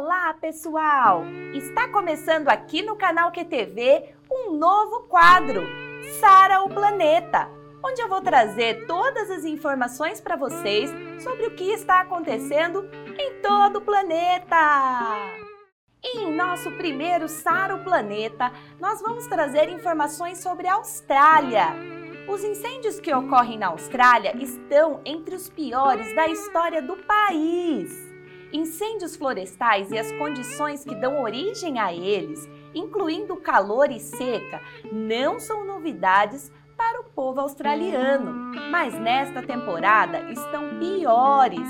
Olá, pessoal! Está começando aqui no canal QTV um novo quadro, Sara o Planeta, onde eu vou trazer todas as informações para vocês sobre o que está acontecendo em todo o planeta. Em nosso primeiro Sara o Planeta, nós vamos trazer informações sobre a Austrália. Os incêndios que ocorrem na Austrália estão entre os piores da história do país. Incêndios florestais e as condições que dão origem a eles, incluindo calor e seca, não são novidades para o povo australiano, mas nesta temporada estão piores.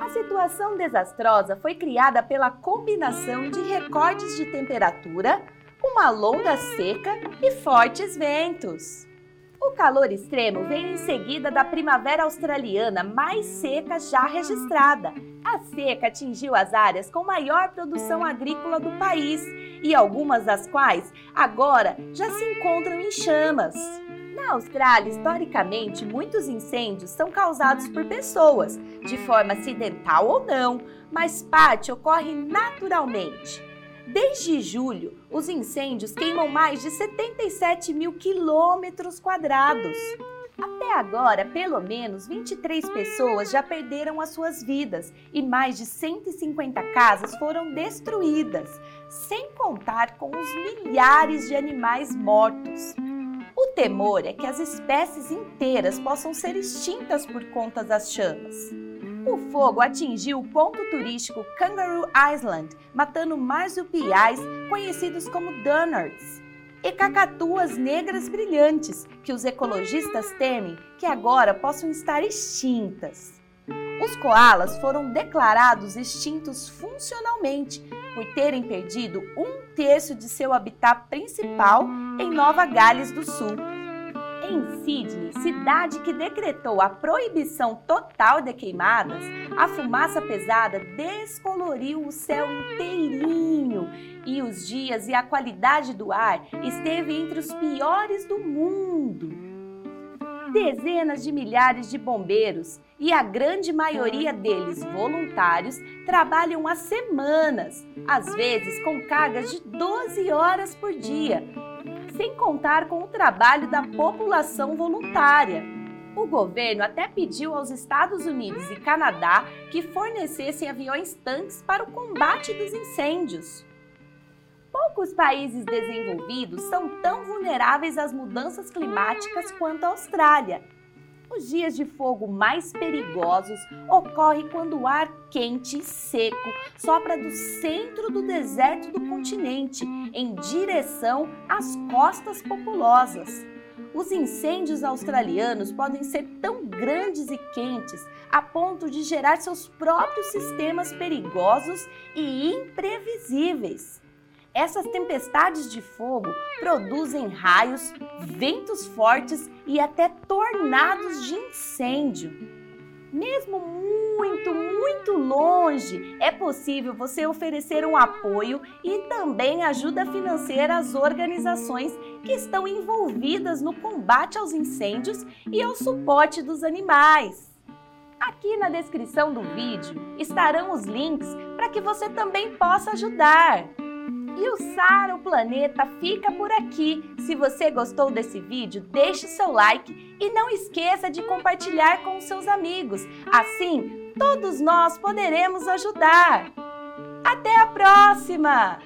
A situação desastrosa foi criada pela combinação de recordes de temperatura, uma longa seca e fortes ventos. O calor extremo vem em seguida da primavera australiana mais seca já registrada. A seca atingiu as áreas com maior produção agrícola do país e algumas das quais agora já se encontram em chamas. Na Austrália, historicamente, muitos incêndios são causados por pessoas, de forma acidental ou não, mas parte ocorre naturalmente. Desde julho, os incêndios queimam mais de 77 mil quilômetros quadrados. Até agora, pelo menos 23 pessoas já perderam as suas vidas e mais de 150 casas foram destruídas, sem contar com os milhares de animais mortos. O temor é que as espécies inteiras possam ser extintas por conta das chamas. O fogo atingiu o ponto turístico Kangaroo Island, matando marsupiais conhecidos como Dunnards e cacatuas negras brilhantes, que os ecologistas temem que agora possam estar extintas. Os koalas foram declarados extintos funcionalmente por terem perdido um terço de seu habitat principal em Nova Gales do Sul em Sydney, cidade que decretou a proibição total de queimadas, a fumaça pesada descoloriu o céu inteirinho e os dias e a qualidade do ar esteve entre os piores do mundo. Dezenas de milhares de bombeiros, e a grande maioria deles voluntários, trabalham há semanas, às vezes com cargas de 12 horas por dia, sem contar com o trabalho da população voluntária. O governo até pediu aos Estados Unidos e Canadá que fornecessem aviões tanques para o combate dos incêndios. Poucos países desenvolvidos são tão vulneráveis às mudanças climáticas quanto a Austrália os dias de fogo mais perigosos ocorrem quando o ar quente e seco sopra do centro do deserto do continente em direção às costas populosas. Os incêndios australianos podem ser tão grandes e quentes a ponto de gerar seus próprios sistemas perigosos e imprevisíveis. Essas tempestades de fogo produzem raios, ventos fortes e até tornados de incêndio. Mesmo muito, muito longe, é possível você oferecer um apoio e também ajuda financeira às organizações que estão envolvidas no combate aos incêndios e ao suporte dos animais. Aqui na descrição do vídeo estarão os links para que você também possa ajudar. E o Sara, o planeta, fica por aqui. Se você gostou desse vídeo, deixe seu like e não esqueça de compartilhar com seus amigos. Assim, todos nós poderemos ajudar. Até a próxima!